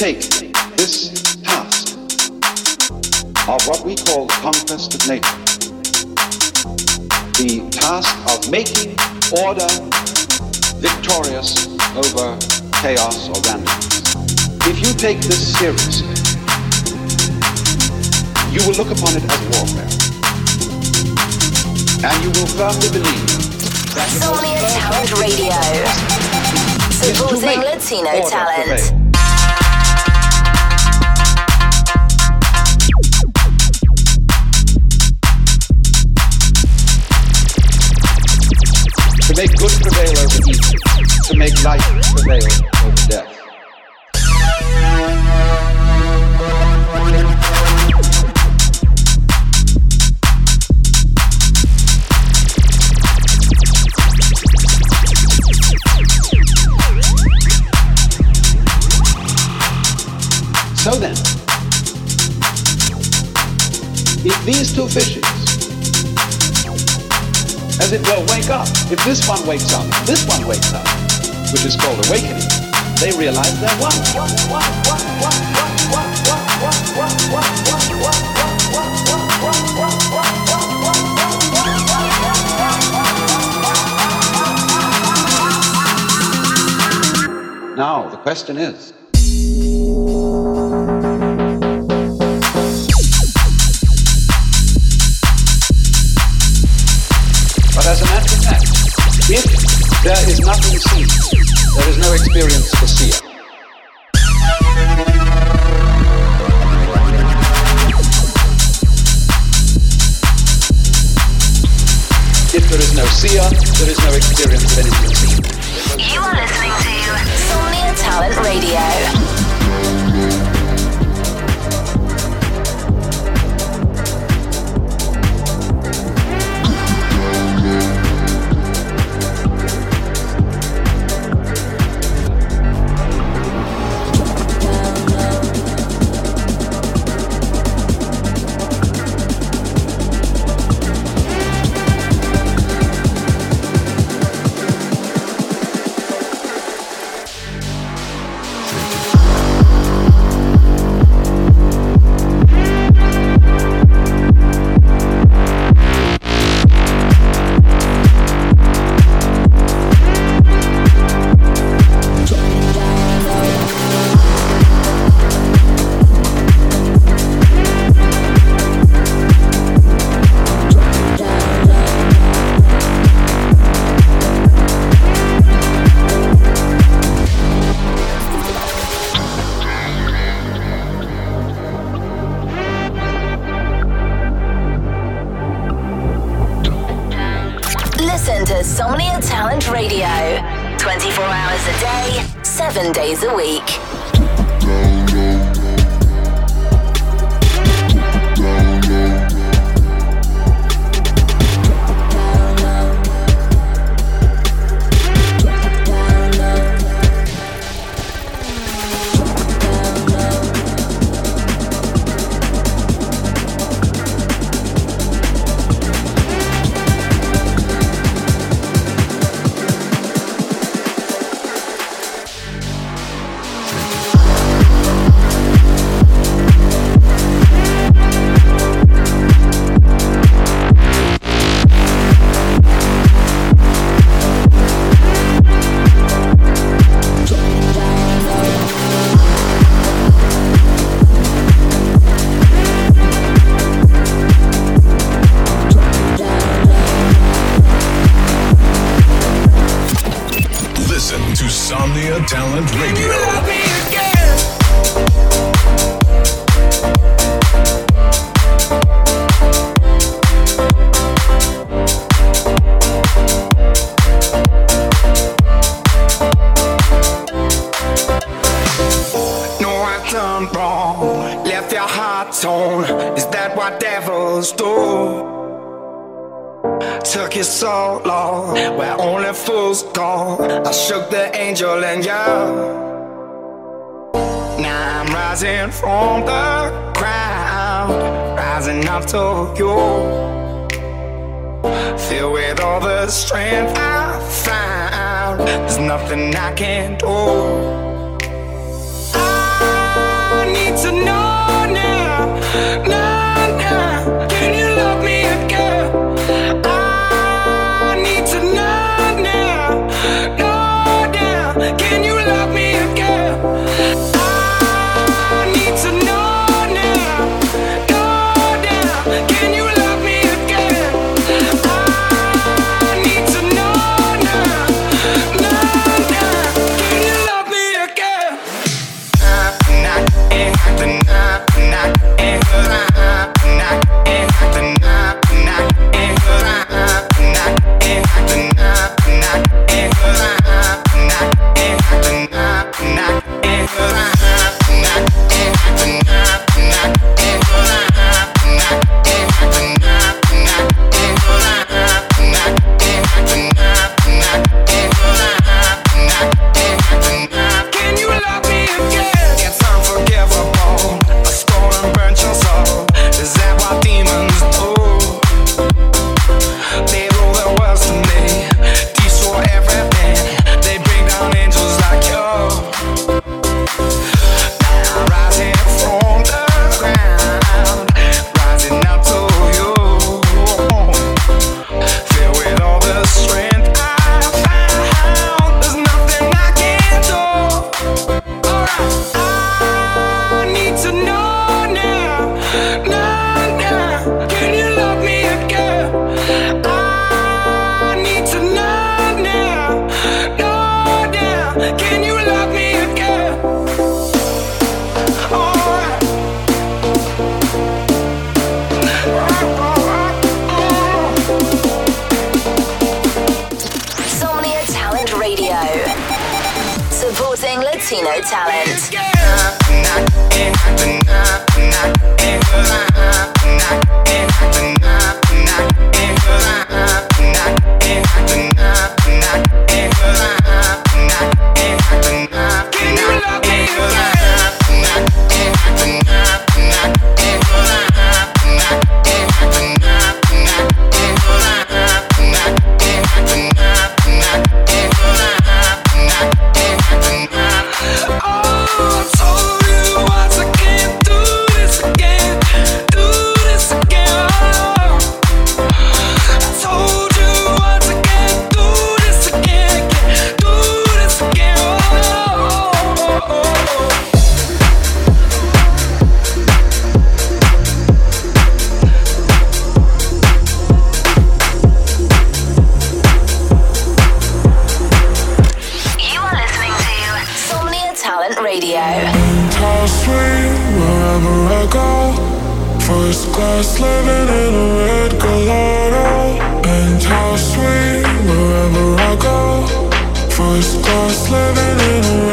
Take this task of what we call the conquest of nature, the task of making order victorious over chaos or randomness, if you take this seriously, you will look upon it as warfare. And you will firmly believe that most Talent Radio. Supporting Latino talent. Make good prevail over evil, to make life prevail over death. If this one wakes up, this one wakes up, which is called awakening, they realize they're one. Now, the question is, nothing seen, there is no experience for seer. If there is no there is no experience of anything seen. You are listening to Somnia Talent Radio. my devil's door. Took it so long, where only fools go. I shook the angel and yelled. Now I'm rising from the ground, rising up to you. Filled with all the strength I found, there's nothing I can do. I need to know now. now tonight First class living in a red Galado, and how sweet wherever I go. First class living in a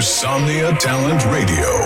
Somnia Talent Radio.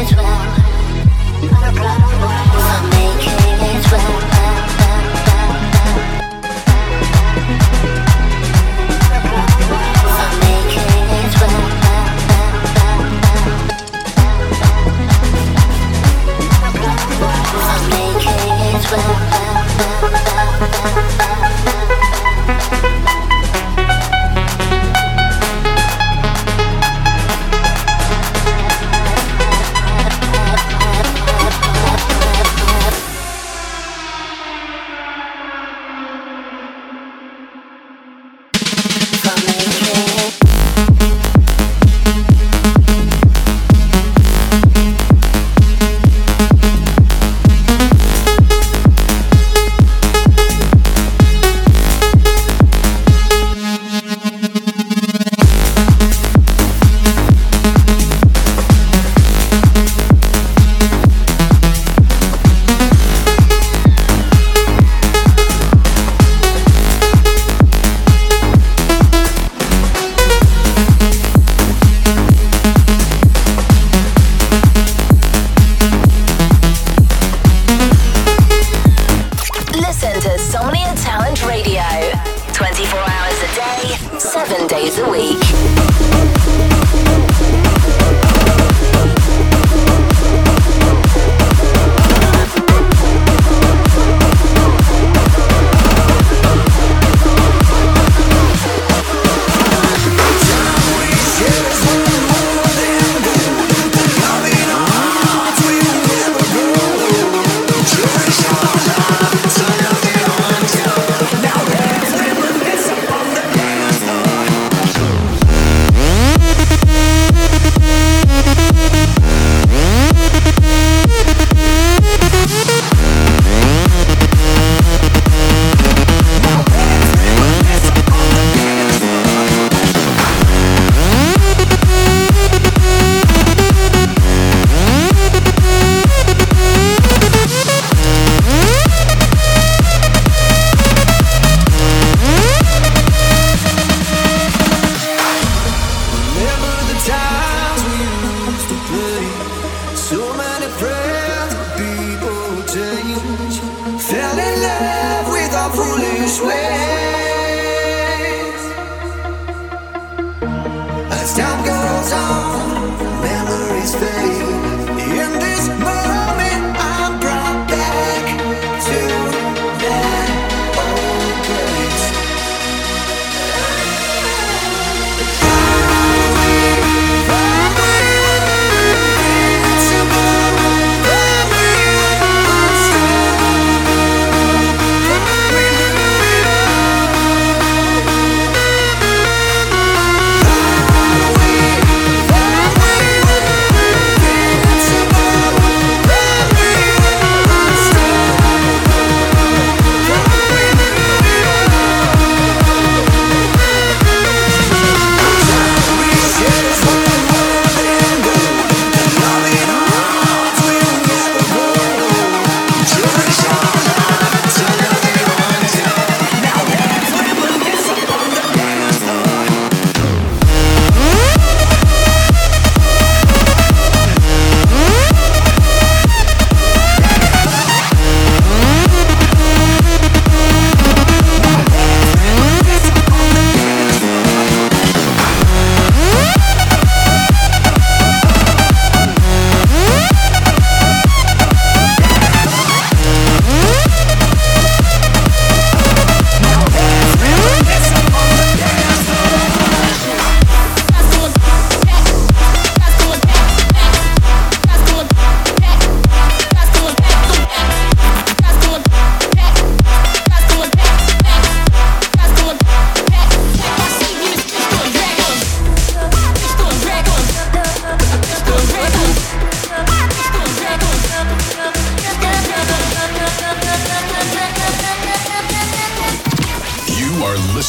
It well. For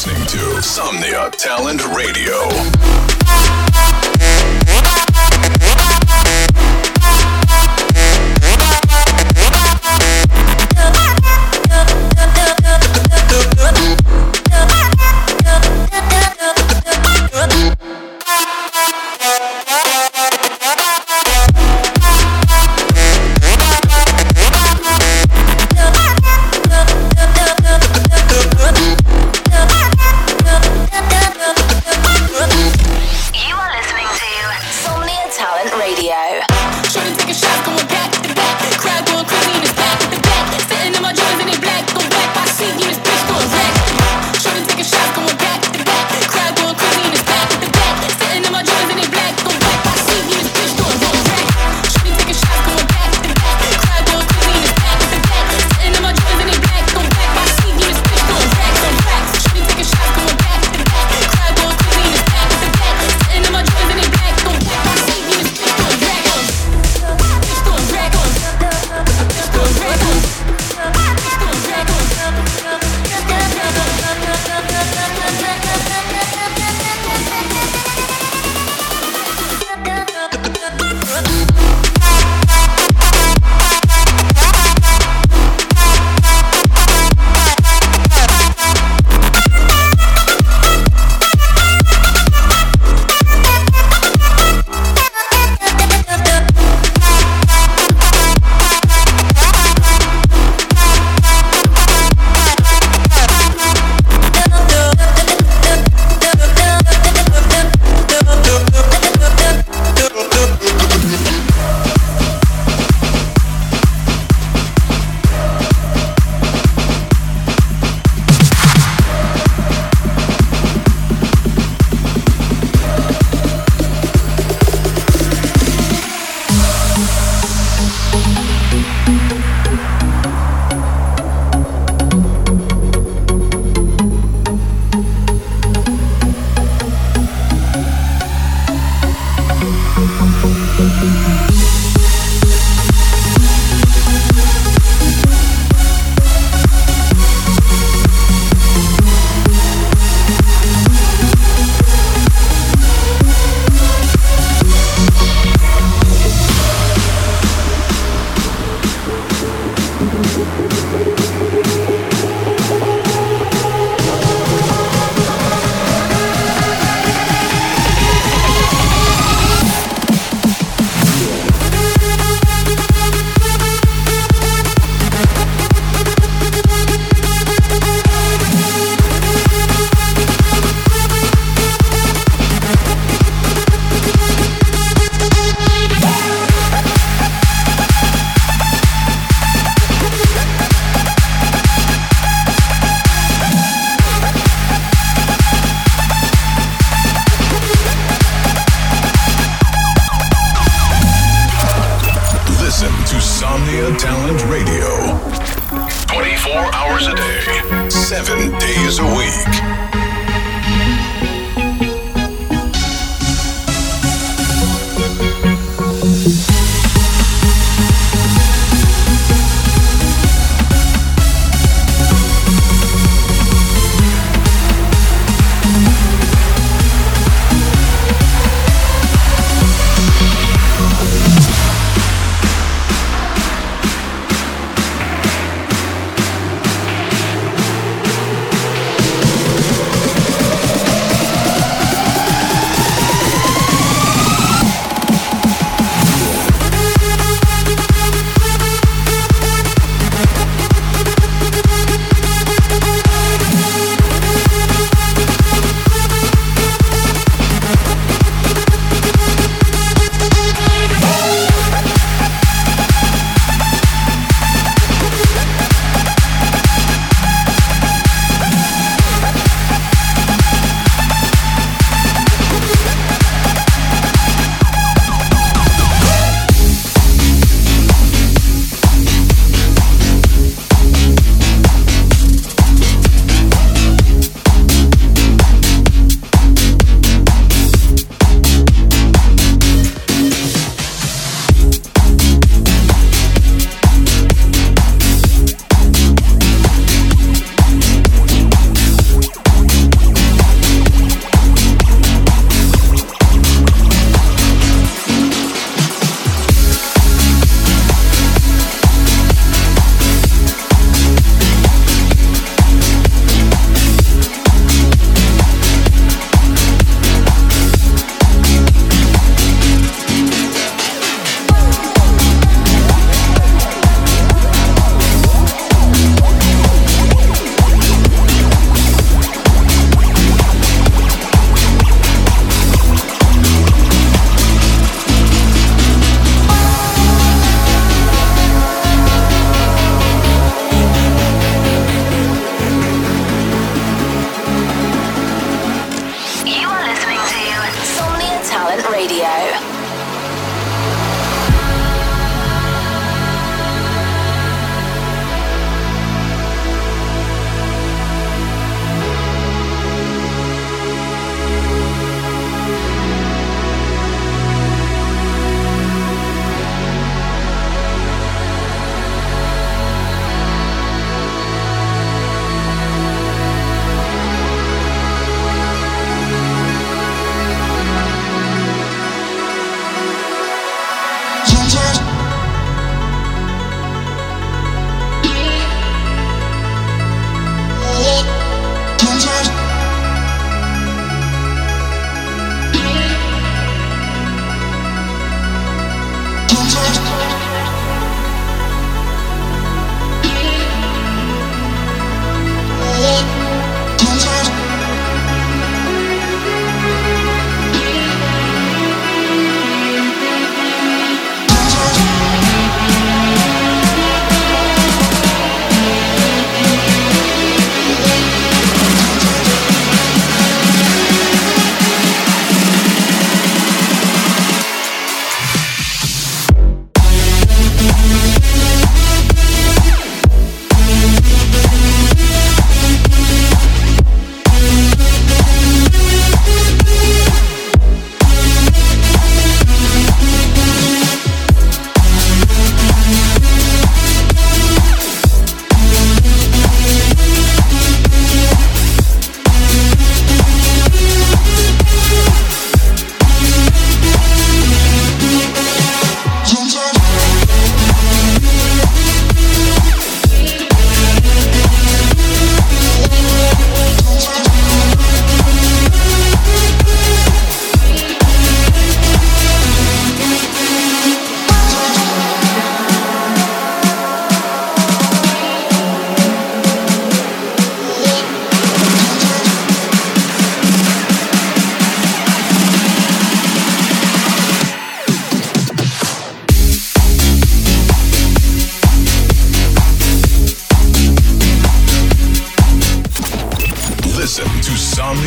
listening to Somnia Talent Radio.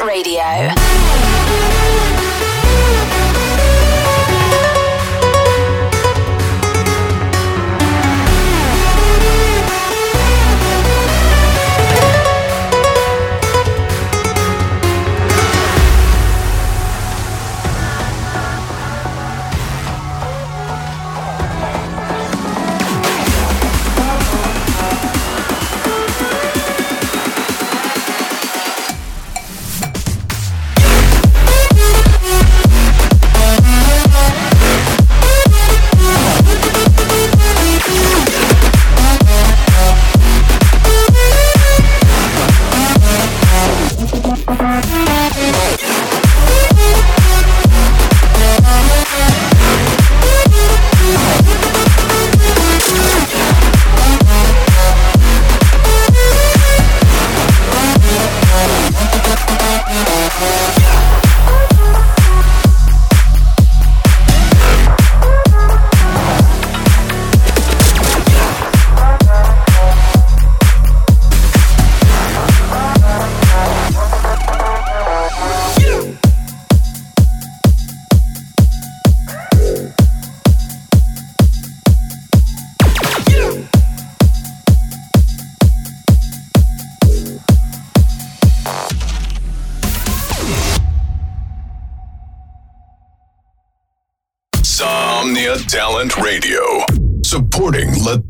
Radio.